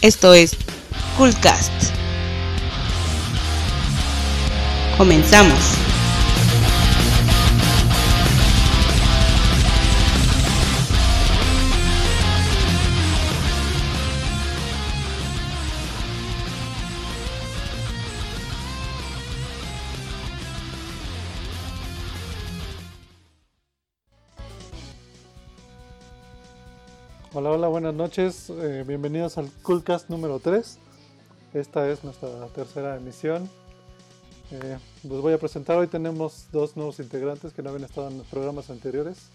Esto es Coolcast. Comenzamos. Buenas noches. eh, bienvenidos al Coolcast número 3. Esta es nuestra tercera emisión. Eh, los voy a presentar. Hoy tenemos dos nuevos integrantes que no habían estado en los programas anteriores.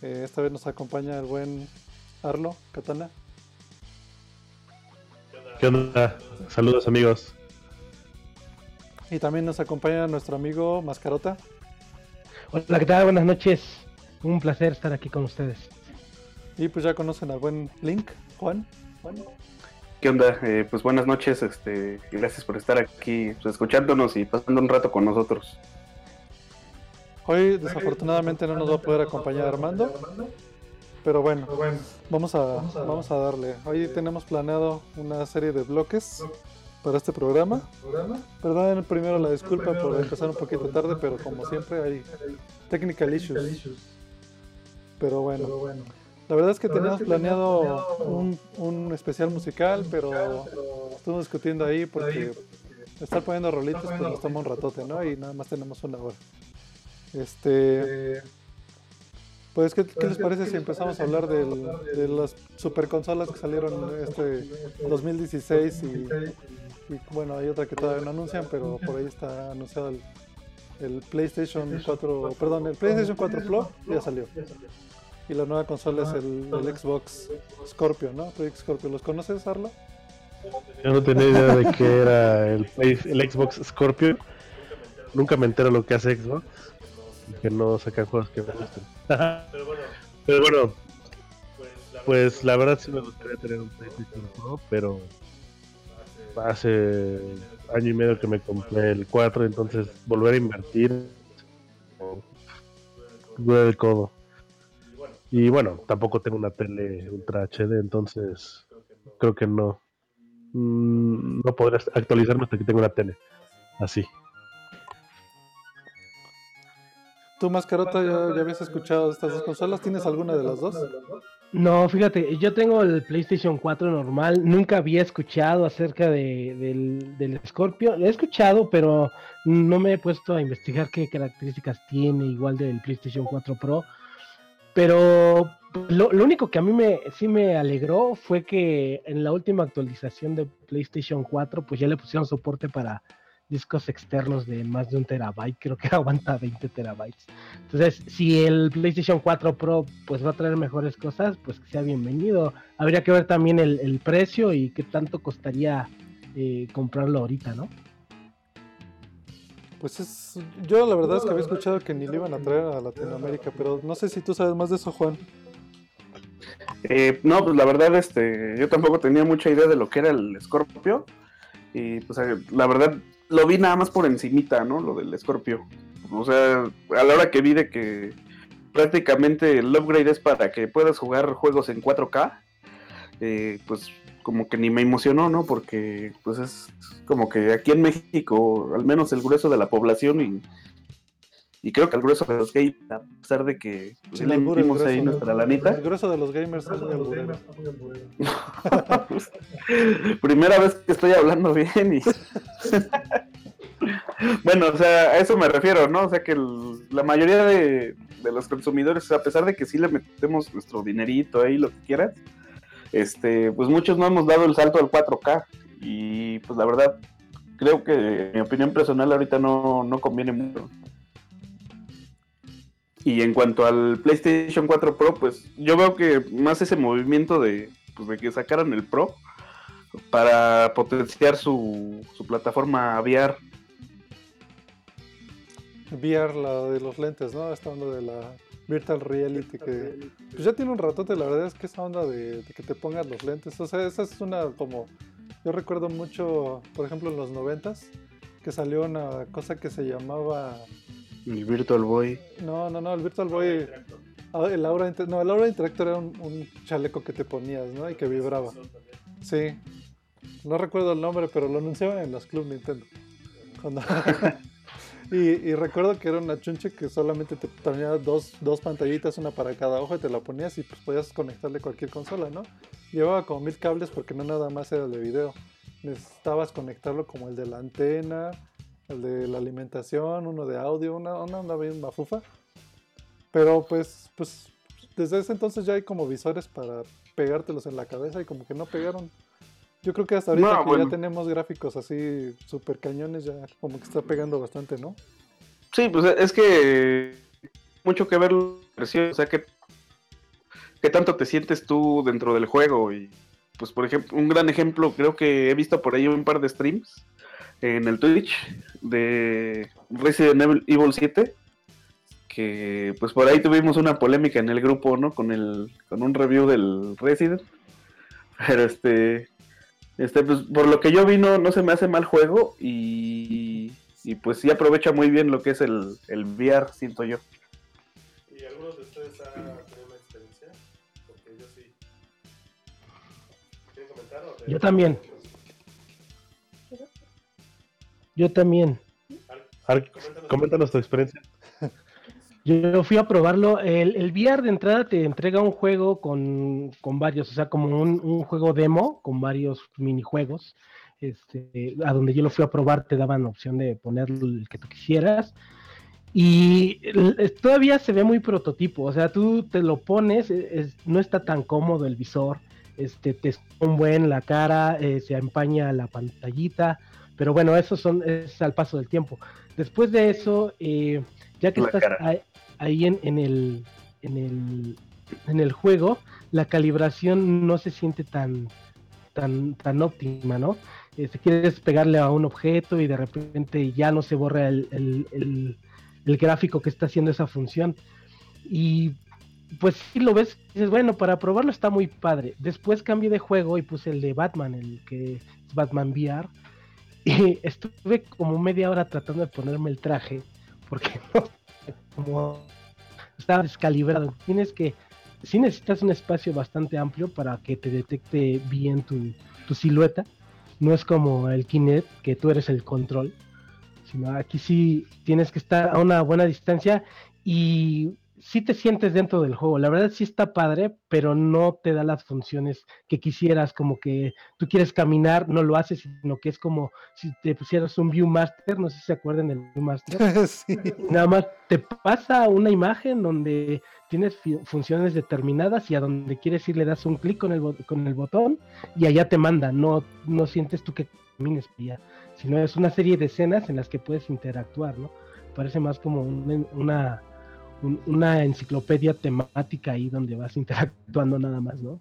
Eh, esta vez nos acompaña el buen Arlo Katana. ¿Qué onda? Saludos amigos. Y también nos acompaña nuestro amigo Mascarota. Hola, ¿qué tal? Buenas noches. Un placer estar aquí con ustedes. Y pues ya conocen al buen Link, Juan. Juan. ¿Qué onda? Eh, pues buenas noches, este, y gracias por estar aquí, pues, escuchándonos y pasando un rato con nosotros. Hoy desafortunadamente no nos va a poder acompañar Armando. Pero bueno, vamos a, vamos a darle. Hoy tenemos planeado una serie de bloques para este programa. Perdonen primero la disculpa por empezar un poquito tarde, pero como siempre hay technical issues. Pero bueno, la verdad es que teníamos planeado un, un especial musical, pero estuvimos discutiendo ahí porque estar poniendo rolitos pues nos toma un ratote, ¿no? Y nada más tenemos una hora. Este. Pues, ¿qué, qué les parece si empezamos a hablar del- de las super consolas que salieron este 2016 y, y, bueno, hay otra que todavía no anuncian, pero por ahí está anunciado el, el PlayStation 4, perdón, el PlayStation 4 Pro ya salió. Y la nueva consola es el, el Xbox Scorpio, ¿no? Project Scorpio, ¿los conoces, Arlo? Yo no tenía idea de que era el, Xbox Scorpio. Nunca me entero lo que hace Xbox. y Que no sacan juegos que me gusten. pero bueno, pues la verdad sí me gustaría tener un PlayStation Pro, pero hace año y medio que me compré el 4, entonces volver a invertir duele el codo. Y bueno, tampoco tengo una tele Ultra HD, entonces creo que no. Mm, No podré actualizarme hasta que tenga una tele. Así. ¿Tú, Mascarota, ya, ya habías escuchado de estas dos consolas? ¿Tienes alguna de las dos? No, fíjate, yo tengo el PlayStation 4 normal. Nunca había escuchado acerca de, del, del Scorpio. Lo he escuchado, pero no me he puesto a investigar qué características tiene, igual del PlayStation 4 Pro. Pero lo, único que a mí me, sí me alegró fue que en la última actualización de PlayStation 4, pues ya le pusieron soporte para discos externos de más de un terabyte, creo que aguanta 20 terabytes. Entonces, si el PlayStation 4 Pro pues va a traer mejores cosas, pues que sea bienvenido. Habría que ver también el, el precio y qué tanto costaría eh, comprarlo ahorita, ¿no? Pues es. Yo la verdad es que había escuchado que ni lo iban a traer a Latinoamérica, pero no sé si tú sabes más de eso, Juan. Eh, no, pues la verdad, este, yo tampoco tenía mucha idea de lo que era el Scorpio. Y pues eh, la verdad, lo vi nada más por encimita, ¿no? Lo del Scorpio. O sea, a la hora que vi de que prácticamente el upgrade es para que puedas jugar juegos en 4K, eh, pues como que ni me emocionó, ¿no? Porque pues es como que aquí en México, al menos el grueso de la población y, y creo que el grueso de los gays, a pesar de que pues, Sí, le albur, el metimos ahí grueso, nuestra El lanita, grueso de los gamers es muy. Primera vez que estoy hablando bien y... bueno, o sea, a eso me refiero, ¿no? O sea que el- la mayoría de, de los consumidores, a pesar de que sí le metemos nuestro dinerito ahí, lo que quieras, este, pues muchos no hemos dado el salto al 4K y pues la verdad creo que mi opinión personal ahorita no, no conviene mucho. Y en cuanto al PlayStation 4 Pro, pues yo veo que más ese movimiento de, pues, de que sacaran el Pro para potenciar su, su plataforma VR. VR, la de los lentes, ¿no? Esta onda de la Virtual Reality que pues ya tiene un ratote, la verdad es que esa onda de, de que te pongas los lentes, o sea, esa es una como yo recuerdo mucho, por ejemplo, en los noventas que salió una cosa que se llamaba El Virtual Boy. no, no, no, el Virtual Boy ah, el Aura no, el Aura Interactor era un, un chaleco que te ponías, ¿no? Y que vibraba. Sí, no recuerdo el nombre, pero lo anunciaban en los Club Nintendo. Cuando- y, y recuerdo que era una chunche que solamente te tenía dos, dos pantallitas, una para cada ojo, y te la ponías y pues podías conectarle cualquier consola, ¿no? Llevaba como mil cables porque no nada más era el de video. Necesitabas conectarlo como el de la antena, el de la alimentación, uno de audio, una, una onda bien mafufa. Pero pues, pues desde ese entonces ya hay como visores para pegártelos en la cabeza y como que no pegaron. Yo creo que hasta ahorita No, que bueno. ya tenemos gráficos así super cañones, ya como que está pegando bastante, ¿no? Sí, pues es que mucho que ver o sea, que qué tanto te sientes tú dentro del juego y pues por ejemplo, un gran ejemplo, creo que he visto por ahí un par de streams en el Twitch de Resident Evil, Evil 7 que pues por ahí tuvimos una polémica en el grupo, ¿no? Con el con un review del Resident. Pero este este pues por lo que yo vi no, no se me hace mal juego y y pues sí aprovecha muy bien lo que es el, el VR, siento yo. ¿Y algunos de ustedes han tenido una experiencia? Porque yo sí. ¿Quieren comentar? o Yo también. Yo también. Coméntanos tu experiencia. Yo fui a probarlo. El, el VR de entrada te entrega un juego con, con varios, o sea, como un, un juego demo con varios minijuegos. Este, a donde yo lo fui a probar te daban opción de poner el que tú quisieras. Y todavía se ve muy prototipo, o sea, tú te lo pones, e- no está tan cómodo el visor, este, te es un buen la cara, eh, se empaña la pantallita, pero bueno, eso son, es al paso del tiempo. Después de eso, eh, ya que La estás ahí, ahí en, en el, en, el, en el juego, la calibración no se siente tan, tan, tan óptima, ¿no? Eh, si quieres pegarle a un objeto y de repente ya no se borra el, el- el- el gráfico que está haciendo esa función. Y pues si lo ves, dices, bueno, para probarlo está muy padre. Después cambié de juego y puse el de Batman, el que es Batman VR. Y estuve como media hora tratando de ponerme el traje, porque como estaba descalibrado. Tienes que, si necesitas un espacio bastante amplio para que te detecte bien tu, tu silueta. No es como el Kinect, que tú eres el control, sino aquí sí tienes que estar a una buena distancia y sí te sientes dentro del juego. La verdad sí está padre, pero no te da las funciones que quisieras, como que tú quieres caminar, no lo haces, sino que es como si te pusieras un Viewmaster, no sé si se acuerdan del Viewmaster. sí. Nada más te pasa una imagen donde tienes funciones determinadas y a donde quieres ir le das un clic con el, con el botón y allá te manda. No, no sientes tú que camines allá, sino es una serie de escenas en las que puedes interactuar, ¿no? Parece más como un- una, un- una enciclopedia temática ahí donde vas interactuando nada más, ¿no?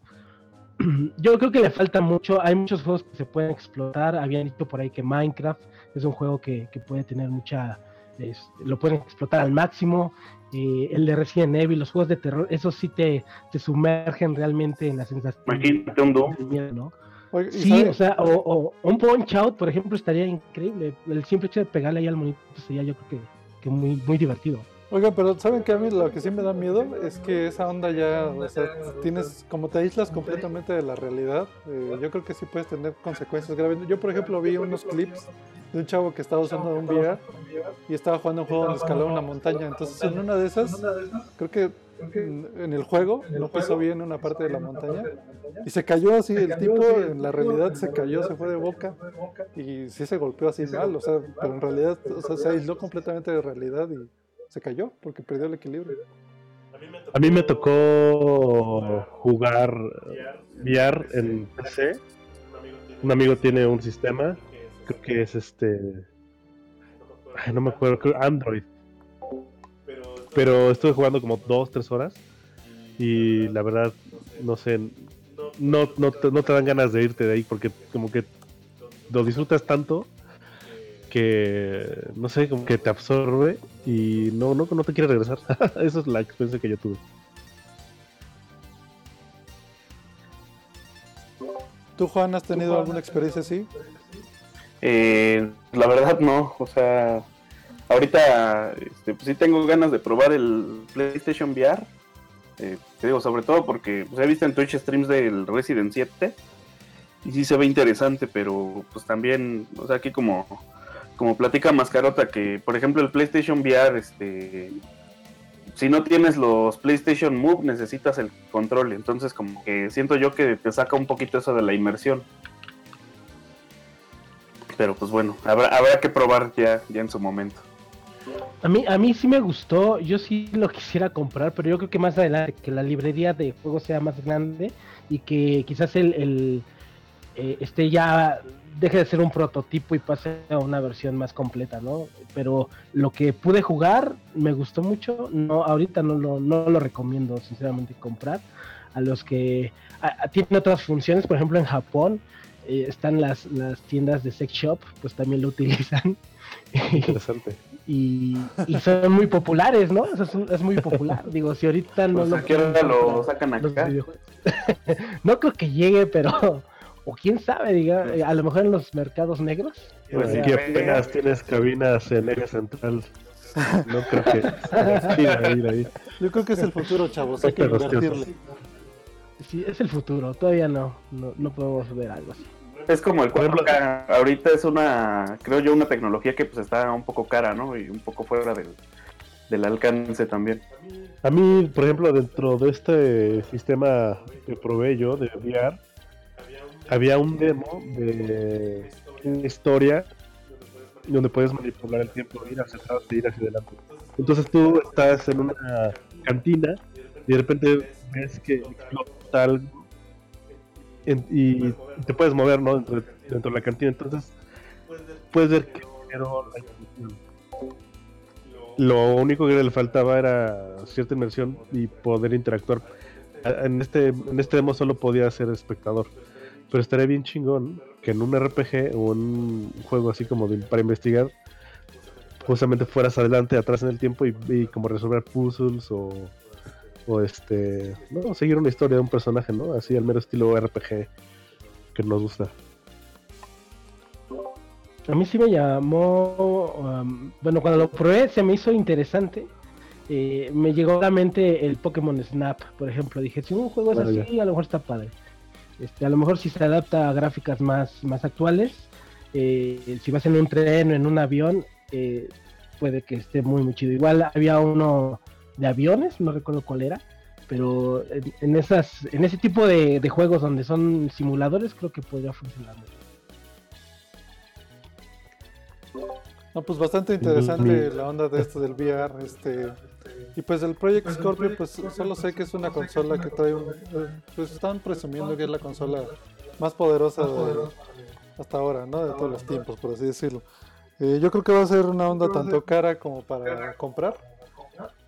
Yo creo que le falta mucho, hay muchos juegos que se pueden explotar, habían dicho por ahí que Minecraft es un juego que, que puede tener mucha, es- lo pueden explotar al máximo, eh, el de Resident Evil, los juegos de terror, esos sí te, te sumergen realmente en la sensación Imagínate un Doom. de miedo, ¿no? Oye, ¿y Sí, o sea, o, o un punch out, por ejemplo, estaría increíble. El simple hecho de pegarle ahí al monito sería yo creo que, que muy, muy divertido. Oiga, pero ¿saben que a mí lo que sí me da miedo? Es que esa onda ya, o sea, tienes, como te aíslas completamente de la realidad, eh, yo creo que sí puedes tener consecuencias graves. Yo, por ejemplo, vi unos clips de un chavo que estaba usando un VR y estaba jugando un juego donde escalaba una montaña. Entonces, en una de esas, creo que en el juego no pisó bien una parte de la montaña y se cayó así. El tipo en la realidad se cayó, se fue de boca y sí se golpeó así mal, o sea, pero en realidad, se aisló completamente de realidad y se cayó porque perdió el equilibrio. A mí me tocó jugar VR en PC. Un amigo tiene un sistema, creo que es este. Ay, no me acuerdo, creo Android. Pero estuve jugando como dos, tres horas. Y la verdad, no sé, no, no, te, no te dan ganas de irte de ahí porque como que lo disfrutas tanto que, no sé, como que te absorbe y no, no, no te quiere regresar. Esa es la experiencia que yo tuve. ¿Tú, Juan, has tenido alguna experiencia así? Eh, la verdad no, o sea, ahorita este, pues sí tengo ganas de probar el PlayStation VR. Eh, te digo, sobre todo porque pues, he visto en Twitch streams del Resident 7 y sí se ve interesante, pero pues también, o sea, aquí como, como platica Mascarota, que por ejemplo el PlayStation VR, este, si no tienes los PlayStation Move, necesitas el control, entonces como que siento yo que te saca un poquito eso de la inmersión. Pero pues bueno, habrá, habrá que probar ya, ya en su momento. A mí, a mí sí me gustó, yo sí lo quisiera comprar, pero yo creo que más adelante, que la librería de juegos sea más grande y que quizás el, el eh, este ya deje de ser un prototipo y pase a una versión más completa, ¿no? Pero lo que pude jugar me gustó mucho, no ahorita no lo, no lo recomiendo sinceramente comprar. A los que tienen otras funciones, por ejemplo en Japón eh, están las, las tiendas de sex shop, pues también lo utilizan. Interesante. y, y son muy populares, ¿no? O sea, es, es muy popular. Digo, si ahorita no Pues, lo ¿a lo sacan acá? no creo que llegue, pero o quién sabe, diga, a lo mejor en los mercados negros. Pues sí, Aquí a ver. apenas tienes cabinas en Eje Central. No creo que. Sí, ahí. Yo creo que es el futuro, chavos. Hay que invertirle. Sí, es el futuro, todavía no, no, no podemos ver algo así. Es como el Por ejemplo- 4K. Ahorita es una, creo yo, una tecnología que pues está un poco cara, ¿no? Y un poco fuera del, del alcance también. A mí, por ejemplo, dentro de este sistema que probé yo de VR, había un demo de una historia donde puedes manipular el tiempo, ir hacia atrás ir hacia adelante. Entonces tú estás en una cantina y de repente ves que explota algo y te puedes mover ¿no? dentro, de, dentro de la cantina. Entonces puedes ver que. Lo único que le faltaba era cierta inmersión y poder interactuar. En este, en este demo solo podía ser espectador. Pero estaría bien chingón que en un RPG o un juego así como de, para investigar, justamente fueras adelante, atrás en el tiempo y, y como resolver puzzles o, o este, no, seguir una historia de un personaje, ¿no? Así al mero estilo RPG que nos gusta. A mí sí me llamó, um, bueno, cuando lo probé se me hizo interesante. Eh, me llegó a la mente el Pokémon Snap, por ejemplo. Dije, si un juego es así, a lo mejor está padre. Este, a lo mejor si se adapta a gráficas más, más actuales, eh, si vas en un tren o en un avión, eh, puede que esté muy, muy chido. Igual había uno de aviones, no recuerdo cuál era, pero en, en esas, en ese tipo de, de juegos donde son simuladores, creo que podría funcionar mucho. No, pues bastante interesante la onda de esto del VR, este y pues el Project Scorpio, pues solo sé que es una consola que trae un, eh, pues están presumiendo que es la consola más poderosa de, hasta ahora, ¿no? De todos los tiempos, por así decirlo. Eh, yo creo que va a ser una onda tanto cara como para comprar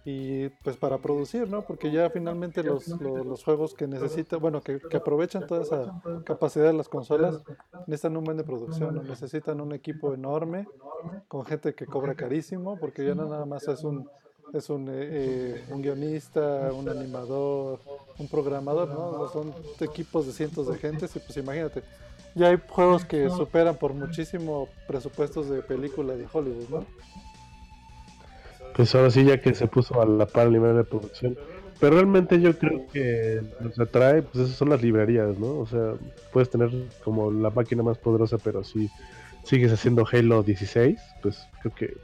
y pues para producir, ¿no? Porque ya finalmente los, los, los juegos que necesitan, bueno, que, que aprovechan toda esa capacidad de las consolas, necesitan un buen de producción, ¿no? necesitan un equipo enorme con gente que cobra carísimo, porque ya no nada más es un es un, eh, eh, un guionista, un animador, un programador, ¿no? Son equipos de cientos de gentes y pues imagínate, ya hay juegos que superan por muchísimo presupuestos de películas de Hollywood, ¿no? Pues ahora sí, ya que se puso a la par el nivel de producción. Pero realmente yo creo que que atrae, pues esas son las librerías, ¿no? O sea, puedes tener como la máquina más poderosa, pero si sigues haciendo Halo 16, pues creo que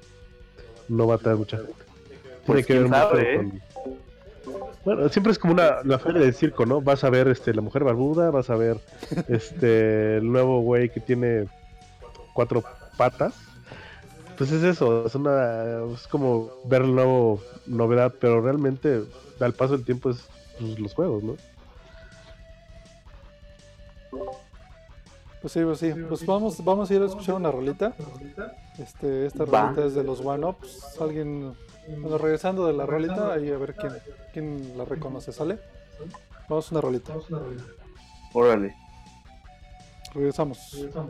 no va a atraer mucha gente. Pues, Tiene que ver mucho sabe, ¿eh? con... Bueno, siempre es como una la feria del circo, ¿no? Vas a ver este la mujer barbuda, vas a ver este el nuevo güey que tiene cuatro patas. Pues es eso, es una es como ver la nuevo novedad, pero realmente al paso del tiempo es pues, los juegos, ¿no? Pues sí, pues sí, pues vamos, vamos a ir a escuchar una rolita. Este, esta Va. rolita es de los One Ups. Alguien, bueno, regresando de la rolita, ahí a ver quién, quién la reconoce, ¿sale? Vamos a una rolita. Órale. Regresamos. Estás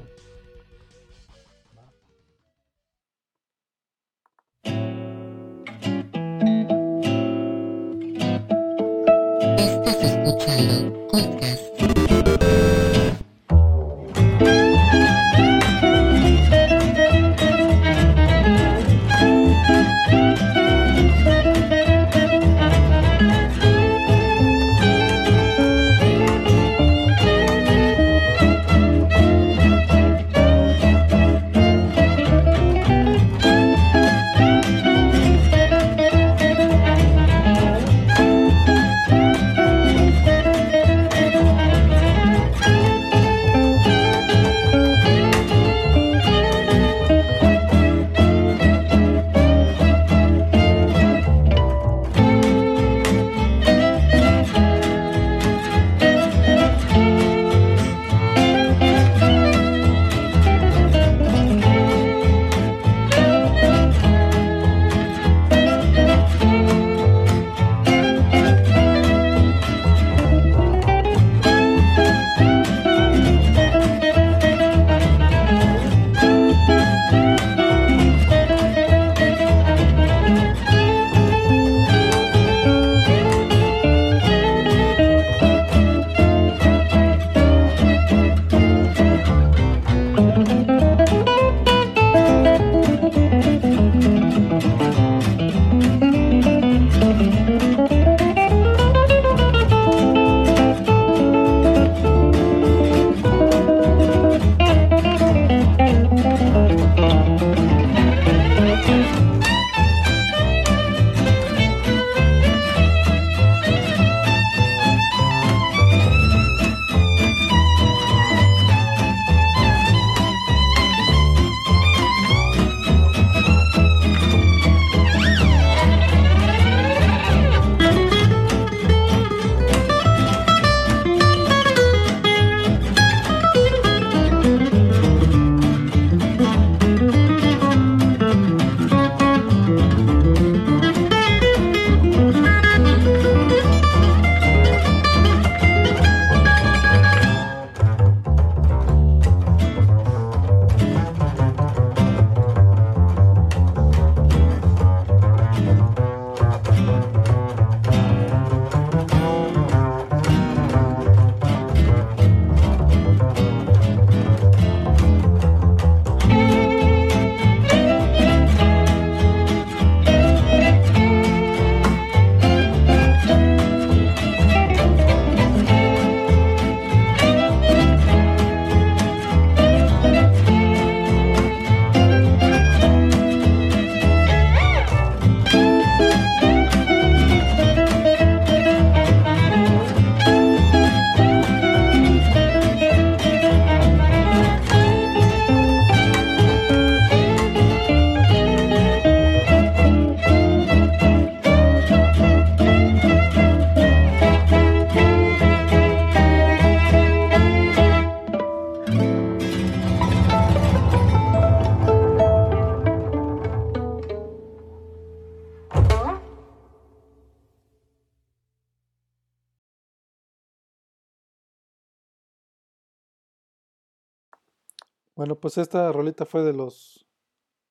Bueno, pues esta rolita fue de los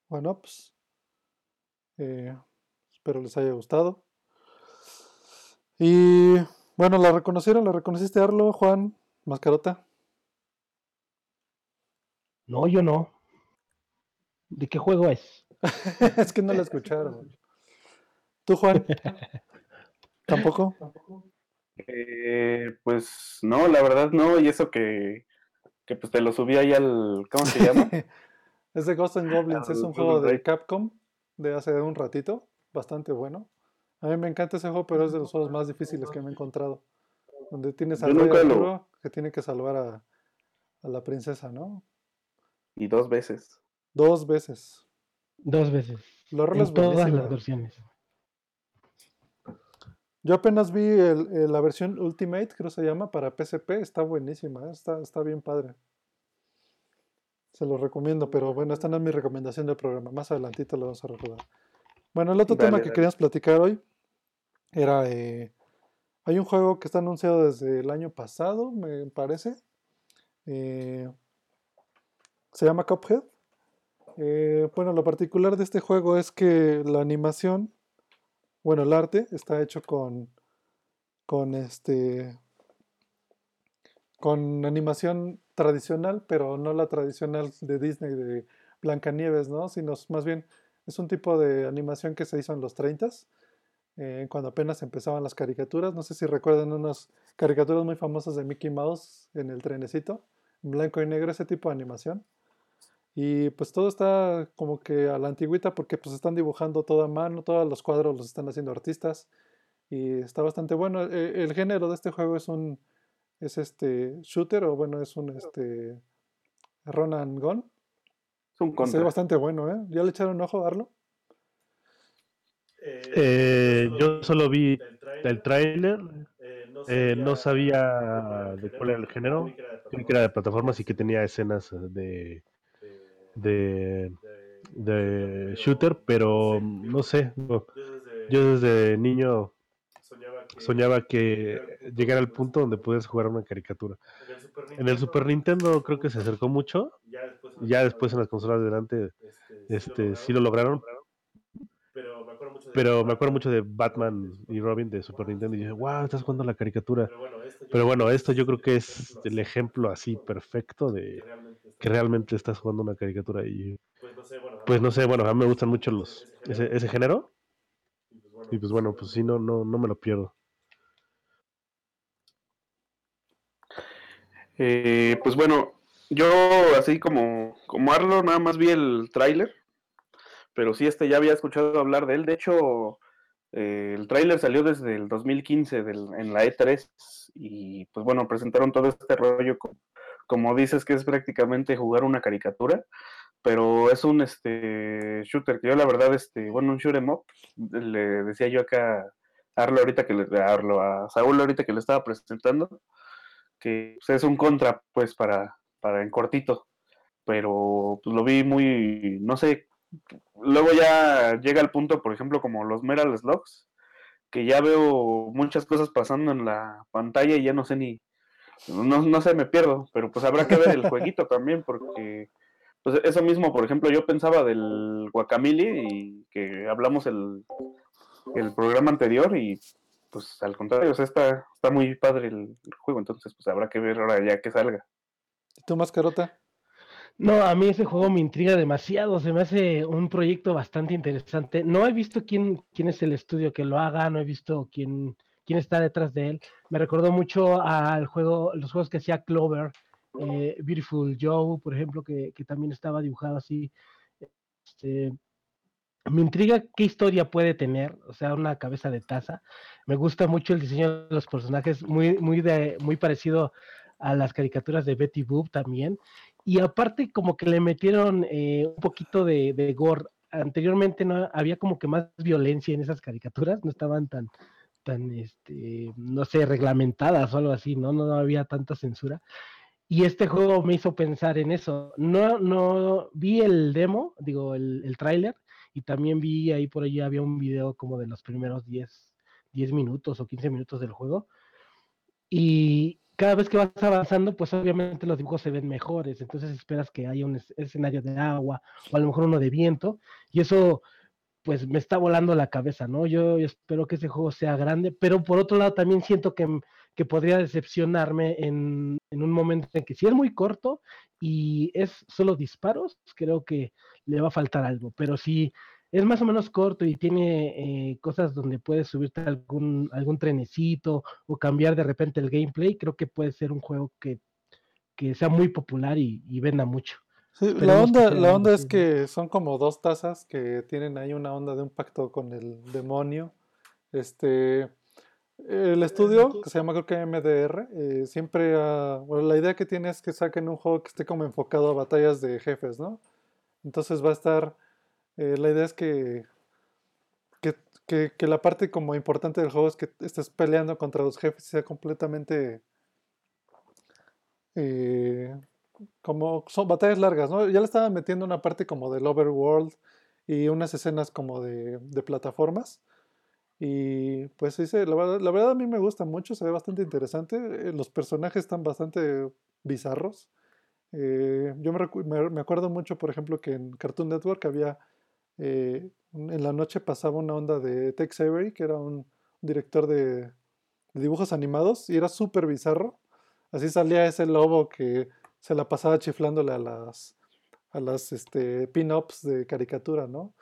One Ups. Eh, espero les haya gustado. Y bueno, ¿la reconocieron? ¿La reconociste, Arlo, Juan, Mascarota? No, yo no. ¿De qué juego es? es que no la escucharon. ¿Tú, Juan? ¿Tampoco? Eh, pues no, la verdad no, y eso que, que pues te lo subí ahí al, ¿cómo se llama? es de Ghost and Goblins, es un juego de. Capcom de hace un ratito, bastante bueno. A mí me encanta ese juego, pero es de los juegos más difíciles que me he encontrado. Donde tienes al rey lo- que tiene que salvar a, a la princesa, ¿no? Y dos veces. Dos veces. Dos veces. La rola En es todas las versiones. Yo apenas vi el- el- la versión Ultimate, creo se llama, para PSP. Está buenísima, ¿eh? está, está bien padre. Se lo recomiendo, pero bueno, esta no es mi recomendación del programa. Más adelantito lo vamos a recordar. Bueno, el otro tema que dale. queríamos platicar hoy era... eh, hay un juego que está anunciado desde el año pasado, me parece. eh, se llama Cuphead. Eh, bueno, lo particular de este juego es que la animación bueno, el arte está hecho con, con este, con animación tradicional, pero no la tradicional de Disney de Blancanieves, ¿no? Sino más bien es un tipo de animación que se hizo en los 30s, eh, cuando apenas empezaban las caricaturas. No sé si recuerdan unas caricaturas muy famosas de Mickey Mouse en el trenecito, en blanco y negro, ese tipo de animación. Y pues todo está como que a la antigüita porque pues están dibujando todo a mano, todos los cuadros los están haciendo artistas y está bastante bueno. E- El, género de este juego es un es este shooter o bueno, es un este run and gun. Es un Se ve contra. bastante bueno, ¿eh? ¿Ya le echaron un ojo, Arlo? Eh, yo solo vi el tráiler, eh, no sabía de cuál era el género, creí que era de plataformas y que tenía escenas eh, de, de, shooter, pero no sé, yo desde niño soñaba que llegara al punto donde puedes jugar una caricatura. En el Super Nintendo creo que se acercó mucho, ya después en las consolas de delante este, sí lo lograron, pero me acuerdo mucho de Batman y Robin de Super Nintendo y dije, wow, estás jugando la caricatura. Pero bueno, esto yo creo que es el ejemplo así perfecto de que realmente estás jugando una caricatura y pues no sé, bueno, a mí me gustan mucho los ese, ese género y pues bueno, pues sí, no, no, no me lo pierdo. Eh, pues bueno, yo así como, como Arlo, nada más vi el tráiler, pero sí, este ya había escuchado hablar de él. De hecho, eh, el tráiler salió desde el 2015 del- en la E3 y pues bueno, presentaron todo este rollo, co- como dices, que es prácticamente jugar una caricatura, pero es un este shooter que yo la verdad, este, bueno, un shoot 'em up, le decía yo acá a Arlo ahorita que le, Arlo, a Saúl ahorita que le estaba presentando, que pues, es un contra, pues, para, para en cortito. Pero pues, lo vi muy, no sé, luego ya llega el punto, por ejemplo, como los Metal Slugs, que ya veo muchas cosas pasando en la pantalla y ya no sé ni, no, no sé, me pierdo, pero pues habrá que ver el jueguito también, porque pues eso mismo, por ejemplo, yo pensaba del Guacamole y que hablamos el, el programa anterior y pues al contrario, o sea, está, está muy padre el, el juego, entonces pues habrá que ver ahora ya que salga. ¿Y tú, Mascarota? No, a mí ese juego me intriga demasiado, se me hace un proyecto bastante interesante. No he visto quién, quién es el estudio que lo haga, no he visto quién, quién está detrás de él. Me recordó mucho al juego, los juegos que hacía Clover, eh, Beautiful Joe, por ejemplo, que, que también estaba dibujado así. Este, me intriga qué historia puede tener, o sea, una cabeza de taza. Me gusta mucho el diseño de los personajes, muy, muy, de, muy parecido a las caricaturas de Betty Boop también. Y aparte como que le metieron eh, un poquito de, de, gore. Anteriormente no había como que más violencia en esas caricaturas, no estaban tan, tan, este, no sé, reglamentadas o algo así, ¿no? No había tanta censura. Y este juego me hizo pensar en eso. No, no vi el demo, digo, el, el tráiler, y también vi ahí por allí había un video como de los primeros 10, 10 minutos o 15 minutos del juego. Y cada vez que vas avanzando, pues obviamente los dibujos se ven mejores, entonces esperas que haya un es- escenario de agua o a lo mejor uno de viento, y eso pues me está volando la cabeza, ¿no? Yo espero que ese juego sea grande, pero por otro lado también siento que, que podría decepcionarme en, en un momento en que si es muy corto y es solo disparos, creo que le va a faltar algo, pero si es más o menos corto y tiene eh, cosas donde puedes subirte algún, algún trenecito o cambiar de repente el gameplay, creo que puede ser un juego que, que sea muy popular y venda mucho. Sí, la que onda, la onda es que son como dos tazas que tienen ahí una onda de un pacto con el demonio. Este, el estudio, que se llama creo que MDR, eh, siempre ha- bueno, la idea que tiene es que saquen un juego que esté como enfocado a batallas de jefes, ¿no? Entonces va a estar, eh, la idea es que, que, que- que la parte como importante del juego es que estés peleando contra los jefes y sea completamente eh, como son batallas largas, ¿no? Ya le estaban metiendo una parte como del overworld y unas escenas como de, de plataformas. Y pues sí, la verdad, la verdad a mí me gusta mucho, se ve bastante interesante. eh, Los personajes están bastante bizarros. Eh, yo me, me- me acuerdo mucho, por ejemplo, que en Cartoon Network había, eh, en la noche pasaba una onda de Tex Avery, que era un director de, de dibujos animados, y era súper bizarro. Así salía ese lobo que se la pasaba chiflándole a las, a las este, pin-ups de caricatura, ¿no?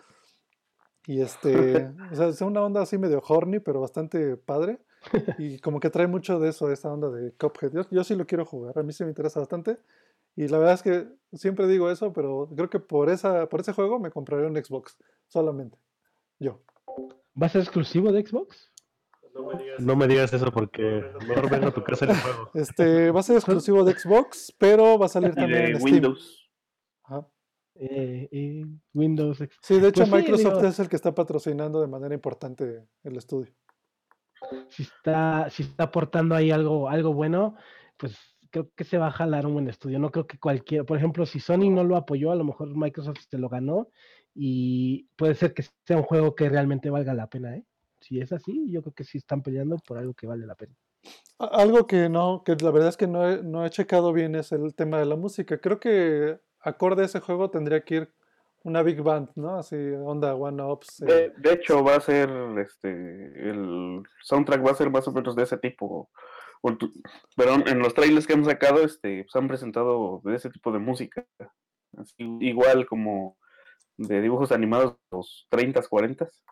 Y este, o sea, es una onda así medio horny, pero bastante padre. Y como que trae mucho de eso, esa onda de Cuphead. Yo, yo sí lo quiero jugar, a mí sí me interesa bastante. Y la verdad es que siempre digo eso, pero creo que por, esa, por ese juego me compraré un Xbox, solamente. Yo. ¿Va a ser exclusivo de Xbox? No me digas eso porque mejor vengo a tu casa y lo juego. Este, va a ser exclusivo de Xbox, pero va a salir Y también de en Steam. Windows. Ajá. Eh, eh, Windows. Sí, de hecho Pues sí, Microsoft digo- es el que está patrocinando de manera importante el estudio. si está, si está aportando ahí algo, algo bueno, pues creo que se va a jalar un buen estudio. No creo que cualquier, por ejemplo, si Sony no lo apoyó, a lo mejor Microsoft se lo ganó y puede ser que sea un juego que realmente valga la pena, ¿eh? Si es así, yo creo que sí están peleando por algo que vale la pena. Algo que no, que la verdad es que no he, no he checado bien es el tema de la música. Creo que acorde a ese juego tendría que ir una big band, ¿no? Así, onda One Ups. eh, De, de hecho, va a ser, este, el soundtrack va a ser más o menos de ese tipo. Pero en los trailers que han sacado, este, pues han presentado de ese tipo de música. Así, igual como de dibujos animados de los 30s, 40s.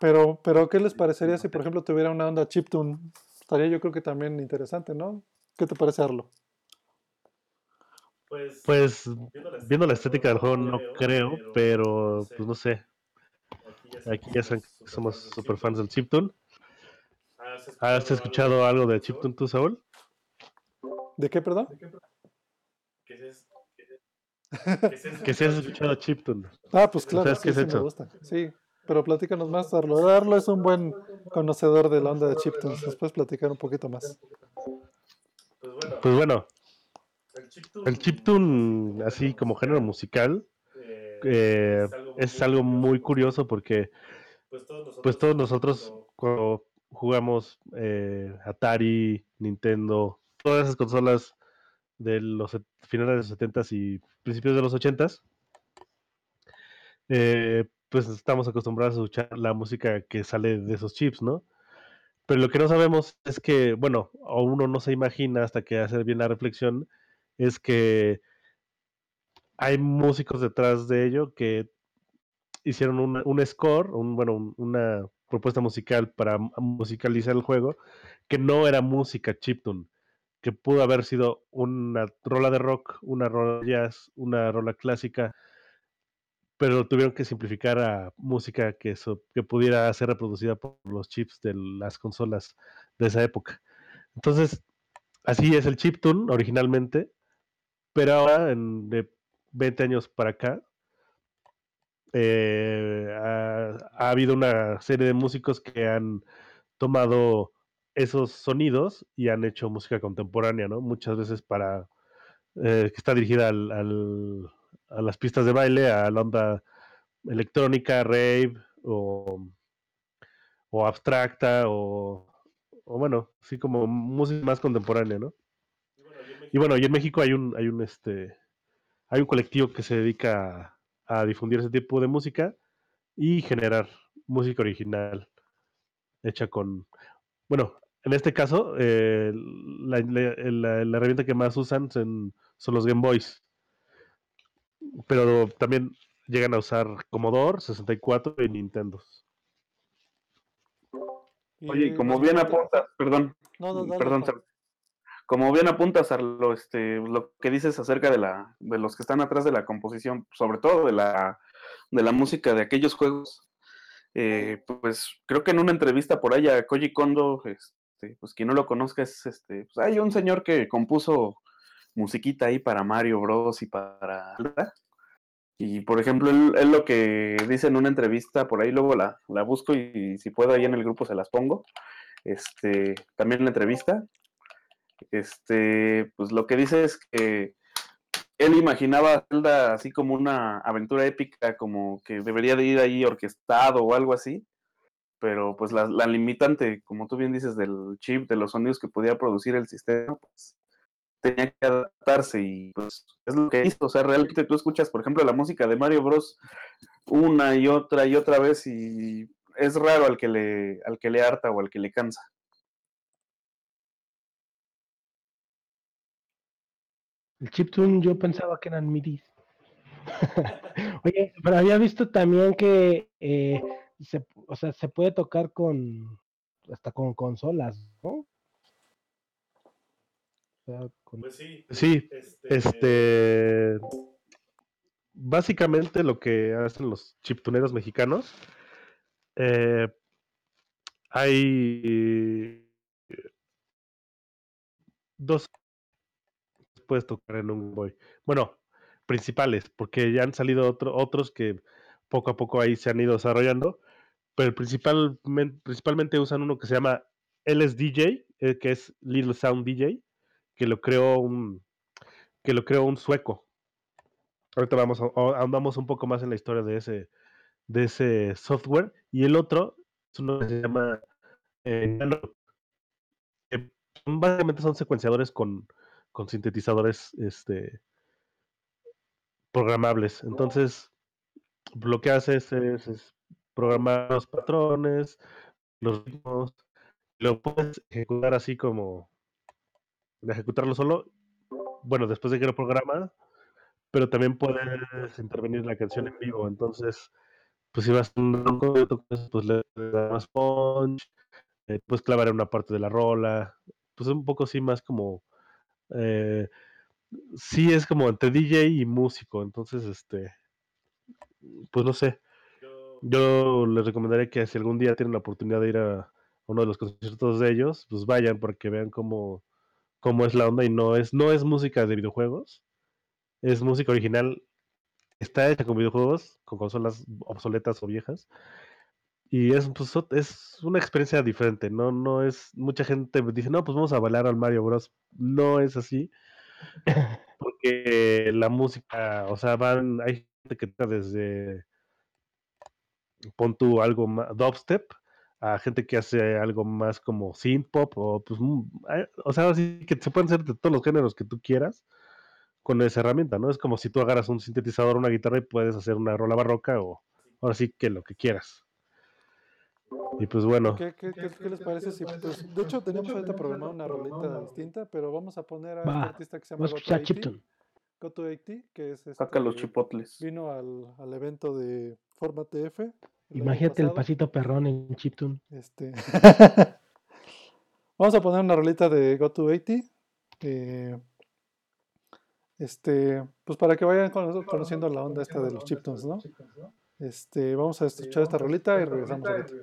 Pero, pero, ¿qué les parecería si, por ejemplo, tuviera una onda chiptune? Estaría yo creo que también interesante, ¿no? ¿Qué te parece, Arlo? Pues viendo la estética del juego no creo, pero pues no sé. Aquí ya saben que somos super fans del chiptune. ¿Has escuchado algo de chiptune tú, Saúl? ¿De qué, perdón? Que si has escuchado chiptune. Ah, pues claro, ¿Sabes sí, qué es sí me eso? gusta. Sí, pero platícanos más, Arlo. Arlo es un buen conocedor de la onda de chiptunes. ¿Nos puedes platicar un poquito más? Pues bueno, el chiptune, así como género musical, eh, es algo muy curioso porque pues todos nosotros cuando jugamos eh, Atari, Nintendo, todas esas consolas de los finales de los 70s y principios de los 80s, eh, pues estamos acostumbrados a escuchar la música que sale de esos chips, ¿no? Pero lo que no sabemos es que, bueno, o uno no se imagina hasta que hace bien la reflexión, es que hay músicos detrás de ello que hicieron un, un score, un, bueno, un- una propuesta musical para mu- musicalizar el juego, que no era música chiptune, que pudo haber sido una rola de rock, una rola de jazz, una rola clásica, pero tuvieron que simplificar a música que, que pudiera ser reproducida por los chips de las consolas de esa época. Entonces, así es el chiptune originalmente, pero ahora, en, de 20 años para acá, eh, ha, ha habido una serie de músicos que han tomado esos sonidos y han hecho música contemporánea, ¿no? Muchas veces para eh, que está dirigida al- a las pistas de baile, a la onda electrónica, rave o, o abstracta o, o bueno, sí como música más contemporánea, ¿no? Y bueno, y en México hay un, hay un este, hay un colectivo que se dedica a, a difundir ese tipo de música y generar música original hecha con, bueno, en este caso, eh, la, la- la- la herramienta que más usan son, son los Game Boys, pero también llegan a usar Commodore 64 y Nintendo. Oye, y como bien apuntas, perdón, No, no, dale, perdón, como bien apuntas a lo, este, lo que dices acerca de, la, de los que están atrás de la composición, sobre todo de la, de la música de aquellos juegos, eh, pues creo que en una entrevista por ahí a Koji Kondo, este, pues quien no lo conozca es, este, pues hay un señor que compuso musiquita ahí para Mario Bros y para Zelda. Y por ejemplo, él, él lo que dice en una entrevista, por ahí luego la, la busco y, si puedo ahí en el grupo se las pongo. Este, también la entrevista. Este, pues lo que dice es que él imaginaba a Zelda así como una aventura épica, como que debería de ir ahí orquestado o algo así. Pero pues la, la limitante, como tú bien dices, del chip, de los sonidos que podía producir el sistema, pues tenía que adaptarse y pues es lo que hizo. O sea, realmente tú escuchas, por ejemplo, la música de Mario Bros. una y otra y otra vez y es raro al que le, al que le harta o al que le cansa. El chiptune yo pensaba que eran midis. Oye, pero había visto también que eh, se, o sea, se puede tocar con hasta con consolas, ¿no? Sea, con- Sí, este. Básicamente lo que hacen los chiptuneros mexicanos. eh, hay dos puedes tocar en un Game Boy. Bueno, principales, porque ya han salido otro- otros que poco a poco ahí se han ido desarrollando. Pero principalmente, principalmente usan uno que se llama LSDJ, eh, que es Little Sound DJ, que lo creó un, que lo creó un sueco. Ahorita vamos a, a- ahondamos un poco más en la historia de ese, de ese software. Y el otro es uno que se llama eh, básicamente son secuenciadores con, con sintetizadores este, programables. Entonces, lo que hace es, es- es programar los patrones, los ritmos, lo puedes ejecutar así como de ejecutarlo solo, bueno, después de que lo programas, pero también puedes intervenir en la canción en vivo. Entonces, pues si vas a un ronco, pues le das más punch, eh, puedes clavar una parte de la rola, pues un poco así más como, eh, sí es como entre DJ y músico, entonces, este, pues no sé, yo les recomendaría que si algún día tienen la oportunidad de ir a uno de los conciertos de ellos, pues vayan porque vean cómo, cómo es la onda y no es, no es música de videojuegos, es música original, está hecha con videojuegos, con consolas obsoletas o viejas. Y es, pues, es una experiencia diferente, ¿no? No es, mucha gente dice, no, pues vamos a bailar al Mario Bros. No es así. Porque la música, o sea, van, hay gente que está desde, pon tú algo más, dubstep, a gente que hace algo más como synth pop, o pues, mm, hay- o sea, así que se pueden hacer de todos los géneros que tú quieras con esa herramienta, ¿no? Es como si tú agarras un sintetizador, una guitarra y puedes hacer una rola barroca o ahora sí que lo que quieras. Y pues bueno, ¿Qué, qué, qué- qué les parece si, pues, de hecho teníamos ahorita programada una rolita distinta, pero vamos a poner a este Va, artista que se llama Vamos a escuchar Goto80, chiptune. Goto80, que es Saca los este, chipotles. vino al, al evento de Forma TF. Imagínate el pasito perrón en chiptune. Este. Vamos a poner una rolita de GoTo80. eh, este, pues para que vayan cono- conociendo la onda esta de los chiptunes, ¿no? Este, vamos a escuchar esta rolita y regresamos ahorita.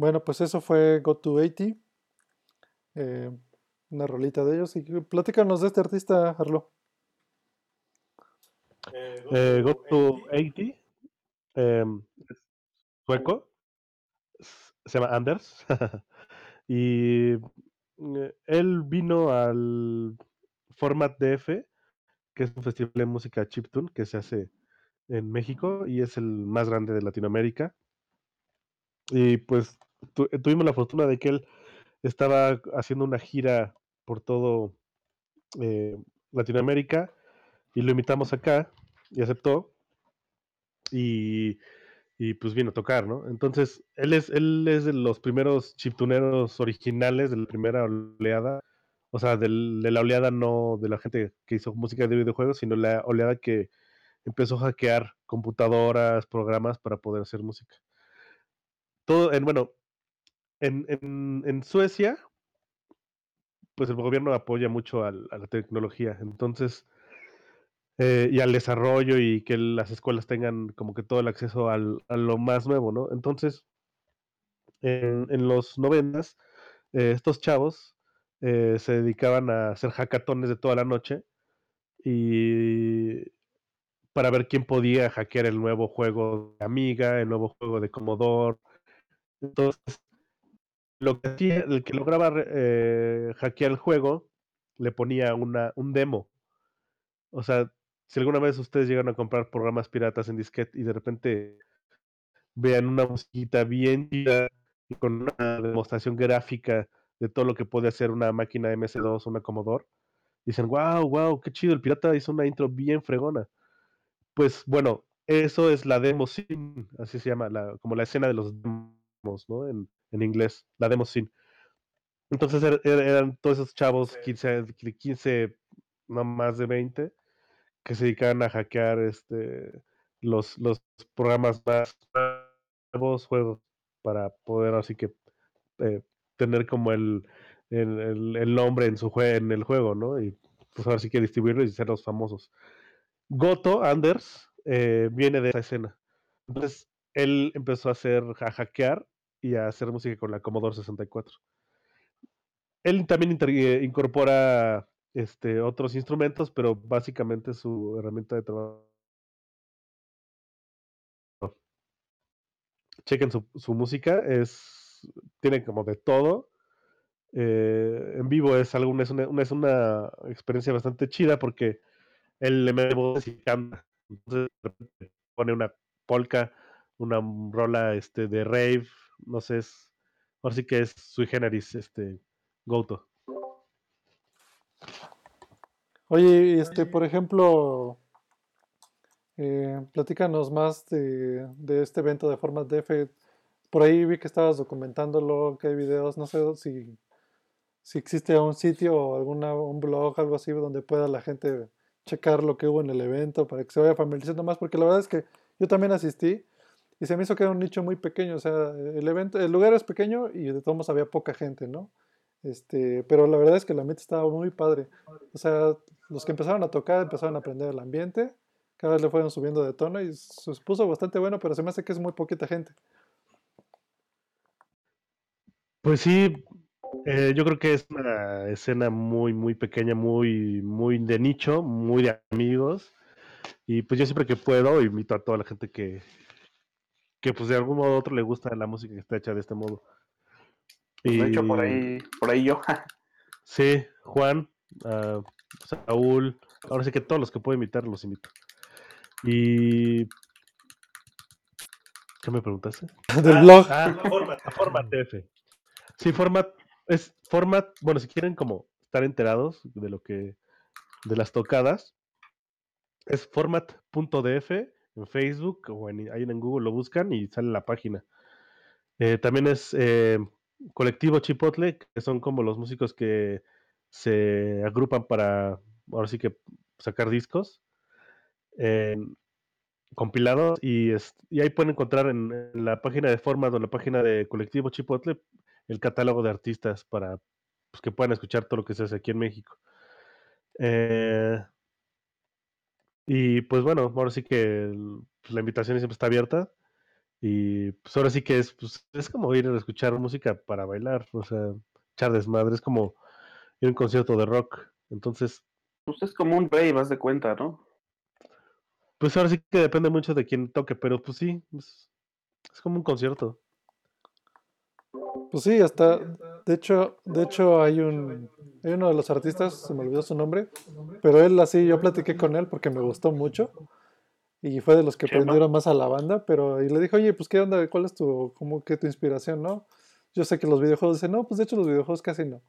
Bueno, pues eso fue Go to 80. eh, una rolita de ellos. Y platícanos de este artista, Arlo. Eh, Go to 80, em, es sueco, se llama Anders, y eh, él vino al Format DF, que es un festival de música chiptune que se hace en México y es el más grande de Latinoamérica. Y pues eh, tuvimos la fortuna de que él estaba haciendo una gira por todo eh, Latinoamérica y lo invitamos acá y aceptó y, y, pues vino a tocar, ¿no? Entonces, él es, él es de los primeros chiptuneros originales de la primera oleada, o sea, de la oleada no de la gente que hizo música de videojuegos, sino la oleada que empezó a hackear computadoras, programas para poder hacer música. Todo, en, bueno, en, en, Suecia, pues el gobierno apoya mucho a la tecnología, entonces, eh, y al desarrollo y que las escuelas tengan como que todo el acceso al- a lo más nuevo, ¿no? Entonces, en, en los noventas, eh, estos chavos eh, se dedicaban a hacer hackatones de toda la noche y para ver quién podía hackear el nuevo juego de Amiga, el nuevo juego de Commodore. Entonces, lo que el que lograba eh, hackear el juego, le ponía una, un demo. O sea, si alguna vez ustedes llegan a comprar programas piratas en disquete y de repente vean una musiquita bien chida y con una demostración gráfica de todo lo que puede hacer una máquina MS2 o una Commodore, dicen, wow, wow, qué chido, el pirata hizo una intro bien fregona. Pues bueno, eso es la demo scene, así se llama, la, como la escena de los demos, ¿no? En inglés, la demo scene. Entonces er- er- eran todos esos chavos, 15, de 15, no más de 20, que se dedicaban a hackear este, los, los programas más nuevos juegos para poder así que eh, tener como el, el, el- el nombre en su jue- en el juego, ¿no? Y pues ahora sí que distribuirlo y ser los famosos. Goto, Anders, eh, viene de esa escena. Entonces, él empezó a hacer, a hackear y a hacer música con la Commodore 64. Él también eh, incorpora este, otros instrumentos, pero básicamente su herramienta de trabajo. Chequen su, música, es, tiene como de todo. Eh, en vivo es, algo, es, una, es una experiencia bastante chida porque él le mete voces y canta. Entonces, pone una polka, una rola este, de rave, no sé, es, ahora sí que es sui generis, este, Goto. Oye, y este, por ejemplo, eh, platícanos más de, de este evento de Format DF. Por ahí vi que estabas documentándolo, que hay videos, no sé si, si existe un sitio o alguna, un blog, algo así, donde pueda la gente checar lo que hubo en el evento para que se vaya familiarizando más, porque la verdad es que yo también asistí y se me hizo que era un nicho muy pequeño, o sea, el evento, el lugar es pequeño y de todos modos había poca gente, ¿no? Este, pero la verdad es que el ambiente estaba muy padre. O sea, los que empezaron a tocar empezaron a aprender el ambiente, cada vez le fueron subiendo de tono y se puso bastante bueno, pero se me hace que es muy poquita gente. Pues sí, eh, yo creo que es una escena muy, muy pequeña, muy, muy de nicho, muy de amigos. Y pues yo siempre que puedo invito a toda la gente que, que pues de algún modo u otro le gusta la música que está hecha de este modo. Pues, de hecho, por Y- ahí, por ahí yo. Sí, Juan, ah, Saúl, ahora sí que todos los que puedo invitar los invito. Y... ¿Qué me preguntaste? Del blog. Ah, format, format DF. Sí, format, es format, bueno, si quieren como estar enterados de lo que, de las tocadas, es format.df Facebook o en, ahí en Google lo buscan y sale la página. Eh, también es eh, Colectivo Chipotle, que son como los músicos que se agrupan para, ahora sí que sacar discos eh, compilados y, es- y ahí pueden encontrar en, la página de Format o en la página de Colectivo Chipotle el catálogo de artistas para pues, que puedan escuchar todo lo que se hace aquí en México. Y pues bueno, ahora sí que el- pues, la invitación siempre está abierta Y pues ahora sí que es, pues, es como ir a escuchar música para bailar, o sea, echar desmadre, es como ir a un concierto de rock. Entonces, Pues es como un rey, vas de cuenta, ¿no? pues ahora sí que depende mucho de quién toque, pero pues sí, es, es como un concierto. Pues sí, hasta, de hecho, de hecho hay un, hay uno de los artistas, se me olvidó su nombre, pero él así, yo platiqué con él porque me gustó mucho y fue de los que prendieron más a la banda, pero y le dije, oye, pues qué onda, cuál es tu, como que tu inspiración, ¿no? Yo sé que los videojuegos, dice, no, pues de hecho los videojuegos casi no.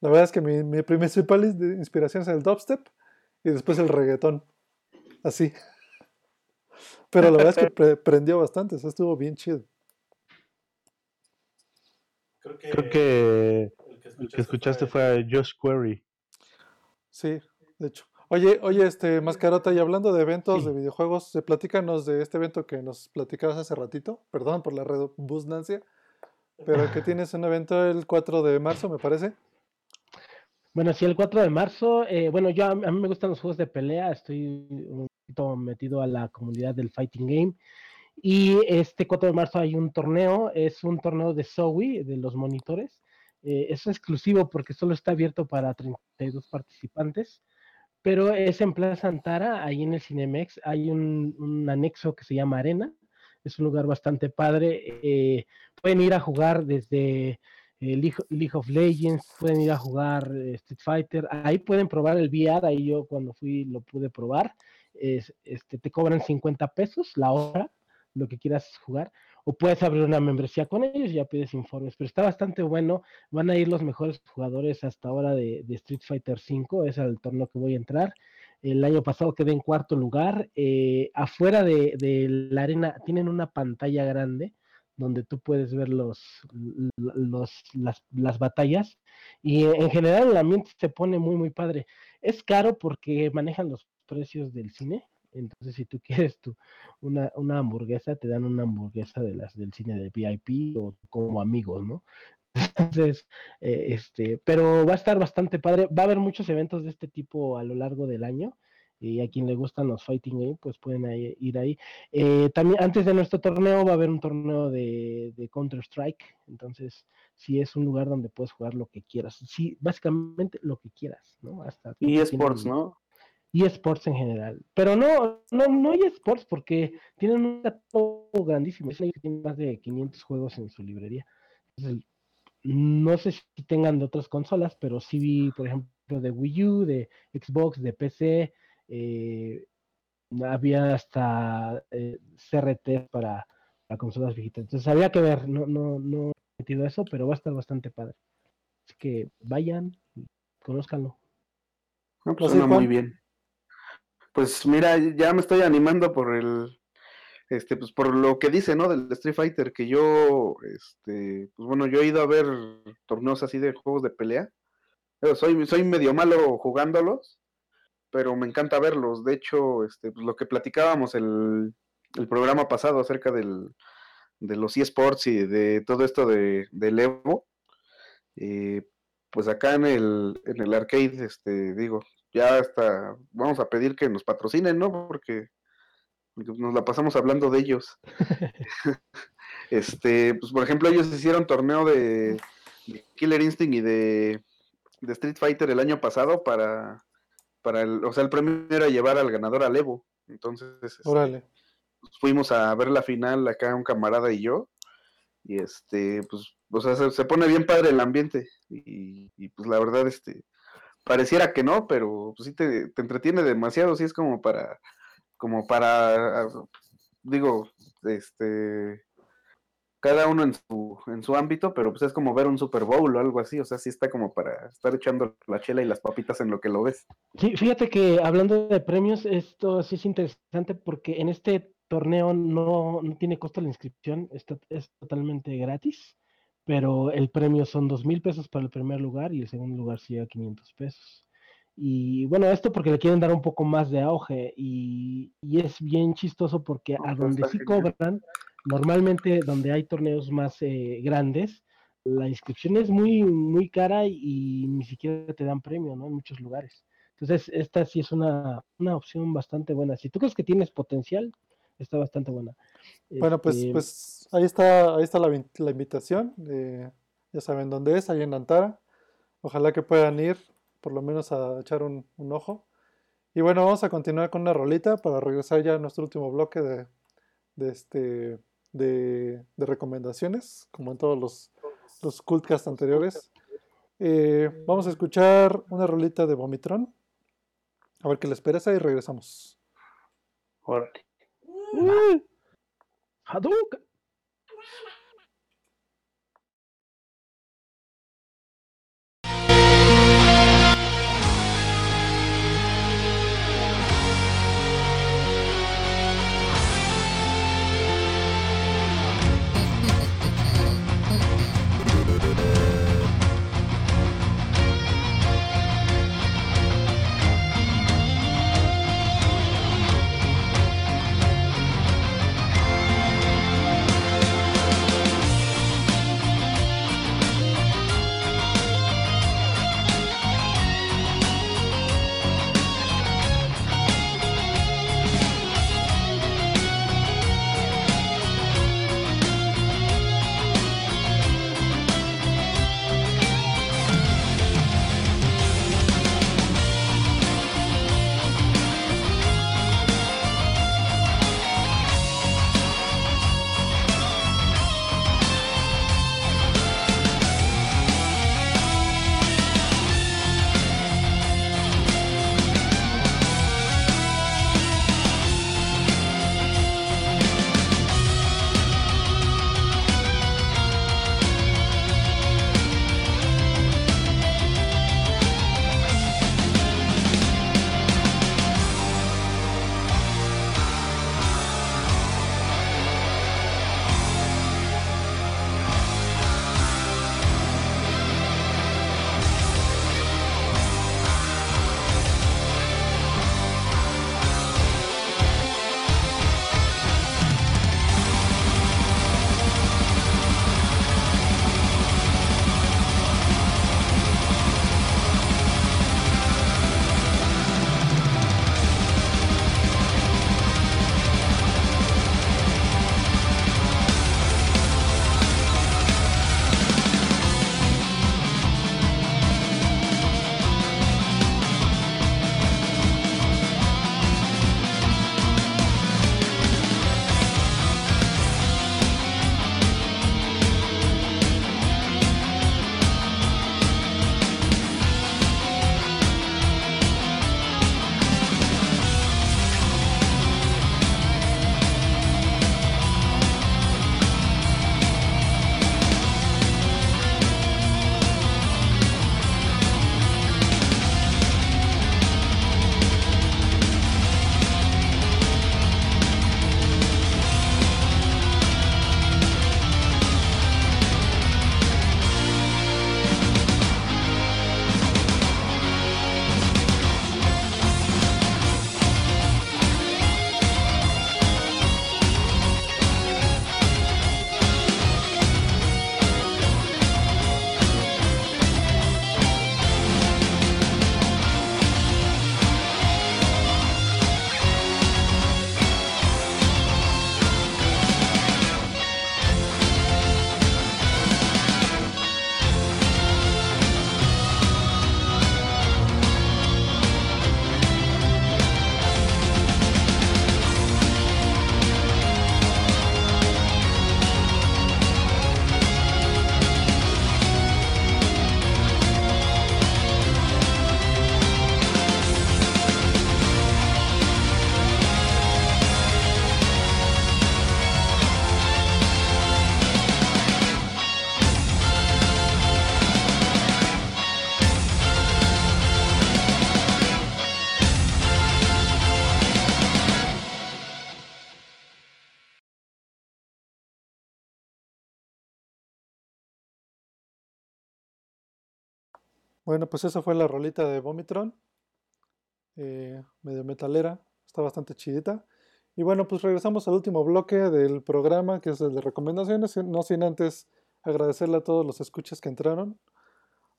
La verdad es que mi, mi principal inspiración es el dubstep y después el reggaetón, así. Pero la verdad es que pre- prendió bastante, o sea, estuvo bien chido. Creo que el que escuchaste fue a Josh Query. Sí, de hecho. Oye, oye, este Mascarota, y hablando de eventos Sí. de videojuegos, platícanos de este evento que nos platicabas hace ratito. Perdón por la redundancia, pero que tienes un evento el 4 de marzo, me parece. Bueno, sí, el 4 de marzo, eh, bueno, yo a mí me gustan los juegos de pelea, estoy un poquito metido a la comunidad del Fighting Game. Y este 4 de marzo hay un torneo, es un torneo de Zowie, de los monitores. Eh, es exclusivo porque solo está abierto para 32 participantes, pero es en Plaza Antara, ahí en el Cinemex. Hay un, anexo que se llama Arena, es un lugar bastante padre. eh, pueden ir a jugar desde eh, League, of Legends, pueden ir a jugar eh, Street Fighter, ahí pueden probar el VR, ahí yo cuando fui lo pude probar. Es, este, te cobran 50 pesos la hora, lo que quieras jugar, o puedes abrir una membresía con ellos y ya pides informes, pero está bastante bueno, van a ir los mejores jugadores hasta ahora de, Street Fighter V, es el torneo que voy a entrar. El año pasado quedé en cuarto lugar. eh, afuera de, la arena tienen una pantalla grande donde tú puedes ver los, las, las batallas y en general el ambiente se pone muy muy padre. Es caro porque manejan los precios del cine, entonces si tú quieres tu, una, una hamburguesa, te dan una hamburguesa de las del cine de VIP o como amigos, ¿no? Entonces, eh, este, pero va a estar bastante padre. Va a haber muchos eventos de este tipo a lo largo del año. Y a quien le gustan los fighting game, pues pueden ahí- ir ahí. Eh, también antes de nuestro torneo va a haber un torneo de, de Counter Strike. Entonces, sí es un lugar donde puedes jugar lo que quieras. Sí, básicamente lo que quieras, ¿no? Hasta Y esports, ¿no? Y esports en general. Pero no, no, no hay esports porque tienen un catálogo grandísimo. Es una que tiene más de 500 juegos en su librería. Entonces, no sé si tengan de otras consolas, pero sí vi, por ejemplo, de Wii U, de Xbox, de PC. eh, había hasta eh, CRT para, para consolas viejitas. Entonces había que ver, no, no, no he metido eso, pero va a estar bastante padre. Así que vayan, conózcanlo. No, pues ¿Así, suena muy bien. Pues mira, ya me estoy animando por el, este, pues por lo que dice, ¿no? Del Street Fighter, que yo, este, pues bueno, yo he ido a ver torneos así de juegos de pelea. Soy, soy medio malo jugándolos, pero me encanta verlos. De hecho, este, pues lo que platicábamos el, el programa pasado acerca del, de los eSports y de todo esto de, del Evo, eh, pues acá en el, en el arcade, este, digo, ya hasta vamos a pedir que nos patrocinen, ¿no? Porque, nos la pasamos hablando de ellos. este, pues por ejemplo, ellos hicieron torneo de, de Killer Instinct y de, de Street Fighter el año pasado para, para el, o sea, el premio era llevar al ganador al Evo. Entonces, este, pues, fuimos a ver la final acá un camarada y yo. Y este, pues, o sea, se, se pone bien padre el ambiente. Y, y, pues la verdad, este, pareciera que no, pero pues sí te, te entretiene demasiado, sí es como para, como para, digo, este, cada uno en su, en su ámbito, pero pues es como ver un Super Bowl o algo así, o sea, sí está como para estar echando la chela y las papitas en lo que lo ves. Sí, fíjate que hablando de premios, esto sí es interesante porque en este torneo no, no tiene costo la inscripción, está, es totalmente gratis, pero el premio son dos mil pesos para el primer lugar y el segundo lugar sí a 500 pesos. Y bueno, esto porque le quieren dar un poco más de auge y, y es bien chistoso porque No, a donde sí genial. cobran, normalmente donde hay torneos más eh, grandes, la inscripción es muy, muy cara y, y ni siquiera te dan premio, ¿no? En muchos lugares. Entonces, esta sí es una, una opción bastante buena. Si tú crees que tienes potencial, está bastante buena. Bueno, pues, Este, pues ahí está, ahí está la, la invitación. eh, ya saben dónde es, ahí en Antara. Ojalá que puedan ir, por lo menos a echar un, un ojo. Y bueno, vamos a continuar con una rolita para regresar ya a nuestro último bloque de, de este de, de recomendaciones, como en todos los, los cultcasts anteriores. Eh, vamos a escuchar una rolita de Vomitron. A ver qué les parece y regresamos. Órale. Hadouken. Bueno, pues esa fue la rolita de Vomitron. eh, medio metalera. Está bastante chidita. Y bueno, pues regresamos al último bloque del programa, que es el de recomendaciones. No sin antes agradecerle a todos los escuchas que entraron.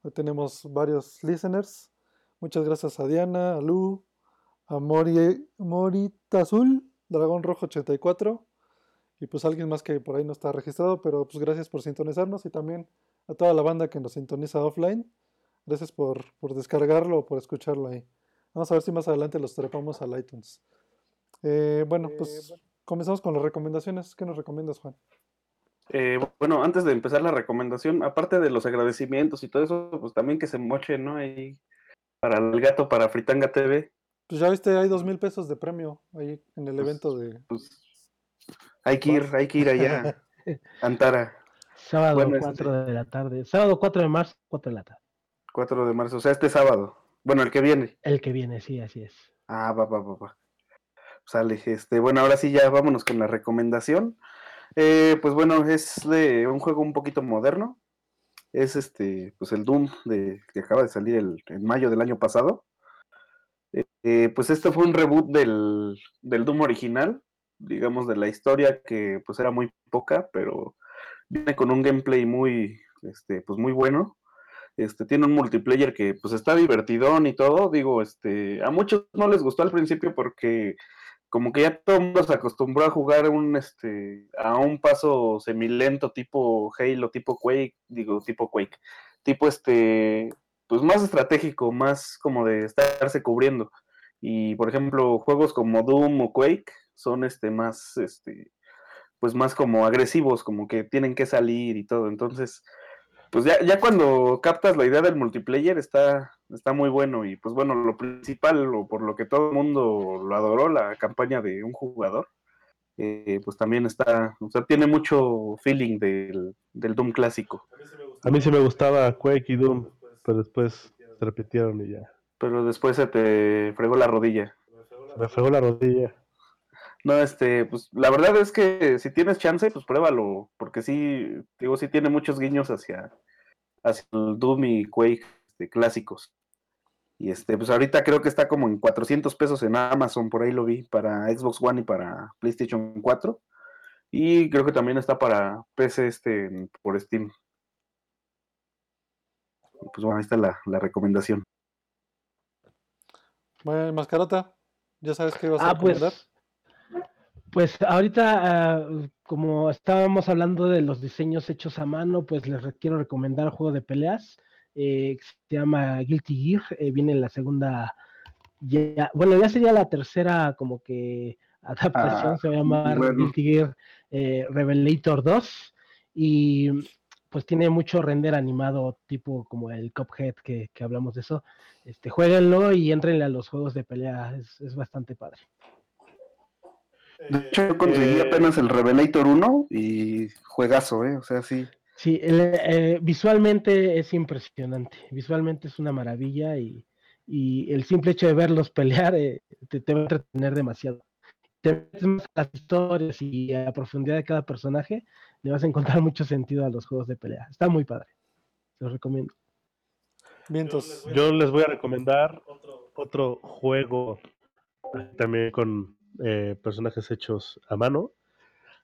Hoy tenemos varios listeners. Muchas gracias a Diana, a Lu, a Mori, Morita Azul Dragón Rojo 84 y pues alguien más que por ahí no está registrado, pero pues gracias por sintonizarnos y también a toda la banda que nos sintoniza offline. Gracias por, por descargarlo o por escucharlo ahí. Vamos a ver si más adelante los trepamos al iTunes. Eh, bueno, pues comenzamos con las recomendaciones. ¿Qué nos recomiendas, Juan? Eh, bueno, antes de empezar la recomendación, aparte de los agradecimientos y todo eso, pues también que se moche, ¿no? Ahí para el gato, para Fritanga TV. Pues ya viste, hay dos mil pesos de premio ahí en el evento de... Pues hay que ir, hay que ir allá. Antara, Sábado Bueno, 4 de la tarde. Sábado 4 de marzo, 4 de la tarde. 4 de marzo, o sea, este sábado. Bueno, el que viene. El que viene, sí, así es. Ah, va, va, va, va. Sale, este, bueno, ahora sí ya vámonos con la recomendación. Eh, pues bueno, es de un juego un poquito moderno. Es este, pues el Doom de, que acaba de salir el, en mayo del año pasado. Eh, eh, pues este fue un reboot del, del Doom original, digamos, de la historia que pues era muy poca, pero viene con un gameplay muy, este, pues muy bueno. Este, tiene un multiplayer que pues está divertidón y todo. Digo, este, a muchos no les gustó al principio porque como que ya todo el mundo se acostumbró a jugar un, este, a un paso semilento tipo Halo, tipo Quake, digo, tipo Quake, tipo este, pues más estratégico, más como de estarse cubriendo. Y por ejemplo, juegos como Doom o Quake son este más, este, pues más como agresivos, como que tienen que salir y todo. Entonces, pues ya, ya cuando captas la idea del multiplayer está, está muy bueno. Y pues bueno, lo principal, o por lo que todo el mundo lo adoró, la campaña de un jugador, eh, pues también está, o sea, tiene mucho feeling del, del Doom clásico. A mí sí me gustaba Quake y Doom, pero después se repitieron y ya. Pero después se te fregó la rodilla. Me fregó la rodilla. No, este, pues la verdad es que si tienes chance, pues pruébalo, porque sí, digo, sí tiene muchos guiños hacia, hacia el Doom y Quake este, clásicos. Y este, pues ahorita creo que está como en 400 pesos en Amazon, por ahí lo vi, para Xbox One y para PlayStation 4. Y creo que también está para PC este, por Steam. Pues bueno, ahí está la, la recomendación. Bueno, Mascarota, ya sabes qué vas a Ah, pues. recomendar. Pues ahorita, ah, como estábamos hablando de los diseños hechos a mano, pues les quiero recomendar un juego de peleas eh, que se llama Guilty Gear. eh, viene la segunda, ya, bueno, ya sería la tercera como que adaptación, Ah, se va a llamar bueno. Guilty Gear eh, Revelator 2 y pues tiene mucho render animado tipo como el Cuphead que, que hablamos de eso. Este, jueguenlo y entrenle a los juegos de pelea, es, es bastante padre. De hecho, yo conseguí Eh, apenas el Revelator 1 y juegazo, ¿eh? O sea, sí. Sí, el, eh, visualmente es impresionante, visualmente es una maravilla y, y el simple hecho de verlos pelear eh, te, te va a entretener demasiado. Te metes más a las historias y a la profundidad de cada personaje, le vas a encontrar mucho sentido a los juegos de pelea. Está muy padre, se los recomiendo. Vientos. Yo les voy a recomendar otro juego también con eh, personajes hechos a mano.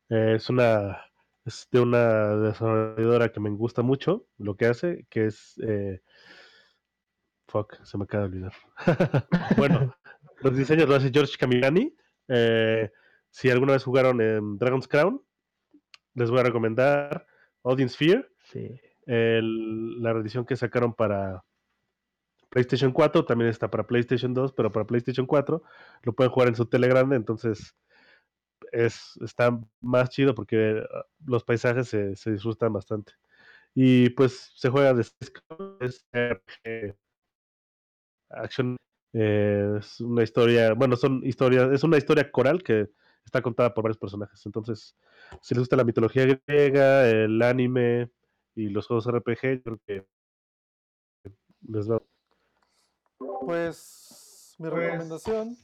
Eh, es una es de una desarrolladora que me gusta mucho lo que hace, que es eh, fuck, se me acaba de olvidar. bueno, los diseños lo hace George Camilani. Si alguna vez jugaron en Dragon's Crown, les voy a recomendar Odin Sphere Sí. el- la reedición que sacaron para PlayStation 4 también está para PlayStation 2, pero para PlayStation 4 lo pueden jugar en su tele grande, entonces es, está más chido porque ah, los paisajes se, se disfrutan bastante. Y pues se juega de RPG, action, eh, es una historia, bueno, son historias, es una historia coral que está contada por varios personajes. Entonces, si les gusta la mitología griega, el anime, y los juegos RPG, creo que les va. Pues mi recomendación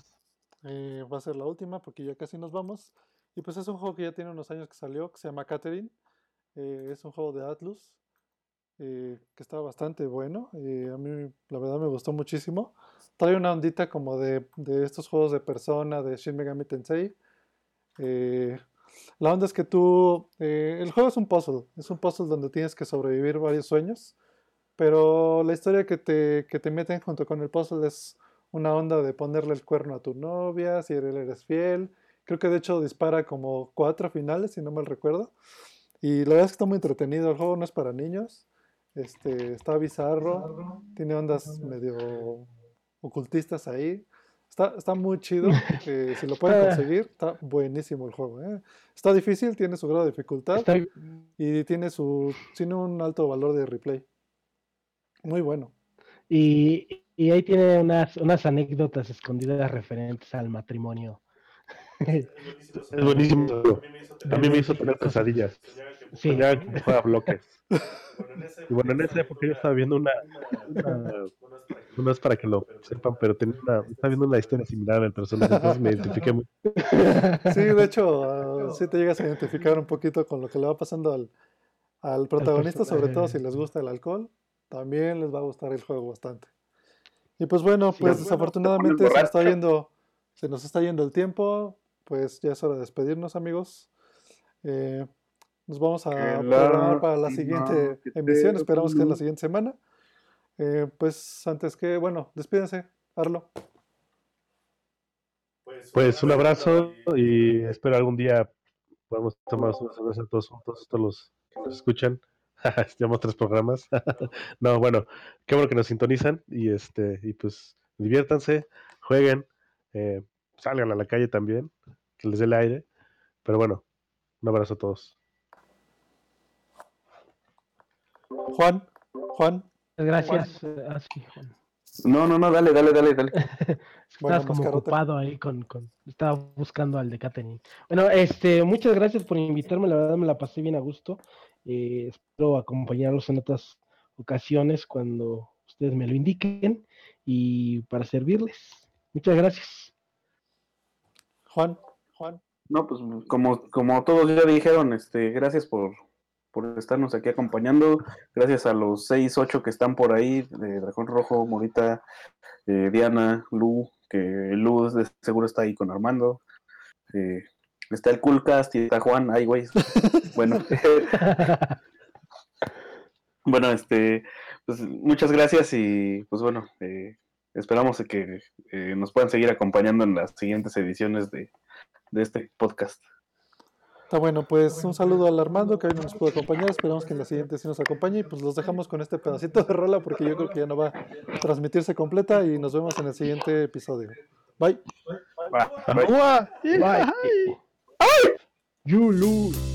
eh, va a ser la última porque ya casi nos vamos. Y pues es un juego que ya tiene unos años que salió, que se llama Catherine. Eh, es un juego de Atlus eh, que está bastante bueno. a mí la verdad me gustó muchísimo. Trae una ondita como de, de estos juegos de persona, de Shin Megami Tensei. La onda es que tú... el juego es un puzzle. Es un puzzle donde tienes que sobrevivir varios sueños. Pero la historia que te, que te meten junto con el puzzle es una onda de ponerle el cuerno a tu novia, si él eres fiel, Creo que de hecho dispara como cuatro finales, si no mal recuerdo. Y la verdad es que está muy entretenido. El juego no es para niños. Este, está bizarro. Tiene ondas medio ocultistas ahí. Está, está muy chido. eh, si lo pueden conseguir, está buenísimo el juego. ¿eh? Está difícil, tiene su grado de dificultad Está- y tiene su tiene un alto valor de replay. Muy bueno. y, y ahí tiene unas, unas anécdotas escondidas referentes al matrimonio. Es buenísimo. A mí me hizo tener pesadillas. Sí. Soñaba que juega bloques. Y bueno, en esa época yo estaba viendo una, una- no es para que lo sepan, pero tenía una, estaba viendo una historia similar del personaje, entonces me identifiqué muy. Sí, de hecho, ah, sí te llegas a identificar un poquito con lo que le va pasando al, al protagonista, sobre todo si les gusta el alcohol, también les va a gustar el juego bastante. Y pues bueno, pues bueno, desafortunadamente se nos está yendo, se nos está yendo el tiempo, pues ya es hora de despedirnos, amigos. Eh, nos vamos a programar para la siguiente emisión, esperamos que en la siguiente semana. Eh, pues antes que, bueno, despídense, Arlo. Pues un abrazo y espero algún día podamos tomar una cerveza todos juntos, todos los que nos escuchan. Llevamos tres programas. no, bueno, qué bueno que nos sintonizan y este y pues diviértanse, jueguen, eh, salgan a la calle también, que les dé el aire. Pero bueno, un abrazo a todos. Juan, Juan, Gracias. Ah, sí, Juan. No, no, no, dale, dale, dale, dale. Bueno, Estabas como ocupado ahí con, con- Estaba buscando al de Catering. Bueno, este, muchas gracias por invitarme, la verdad me la pasé bien a gusto. Eh, espero acompañarlos en otras ocasiones cuando ustedes me lo indiquen y para servirles. Muchas gracias. Juan, Juan. No, pues como, como todos ya dijeron, este, gracias por, por estarnos aquí acompañando. Gracias a los 6, 8 que están por ahí, de Dragón Rojo, Morita, eh, Diana, Lu, que Lu de seguro está ahí con Armando. eh, está el Coolcast y está Juan, ay güey. Bueno, bueno, este, pues muchas gracias y pues bueno, eh, esperamos que eh, nos puedan seguir acompañando en las siguientes ediciones de, de este podcast. Está bueno, pues un saludo al Armando que hoy no nos pudo acompañar. Esperamos que en la siguiente sí nos acompañe. Y pues los dejamos con este pedacito de rola porque yo creo que ya no va a transmitirse completa. Y nos vemos en el siguiente episodio. Bye. Bye. You lose.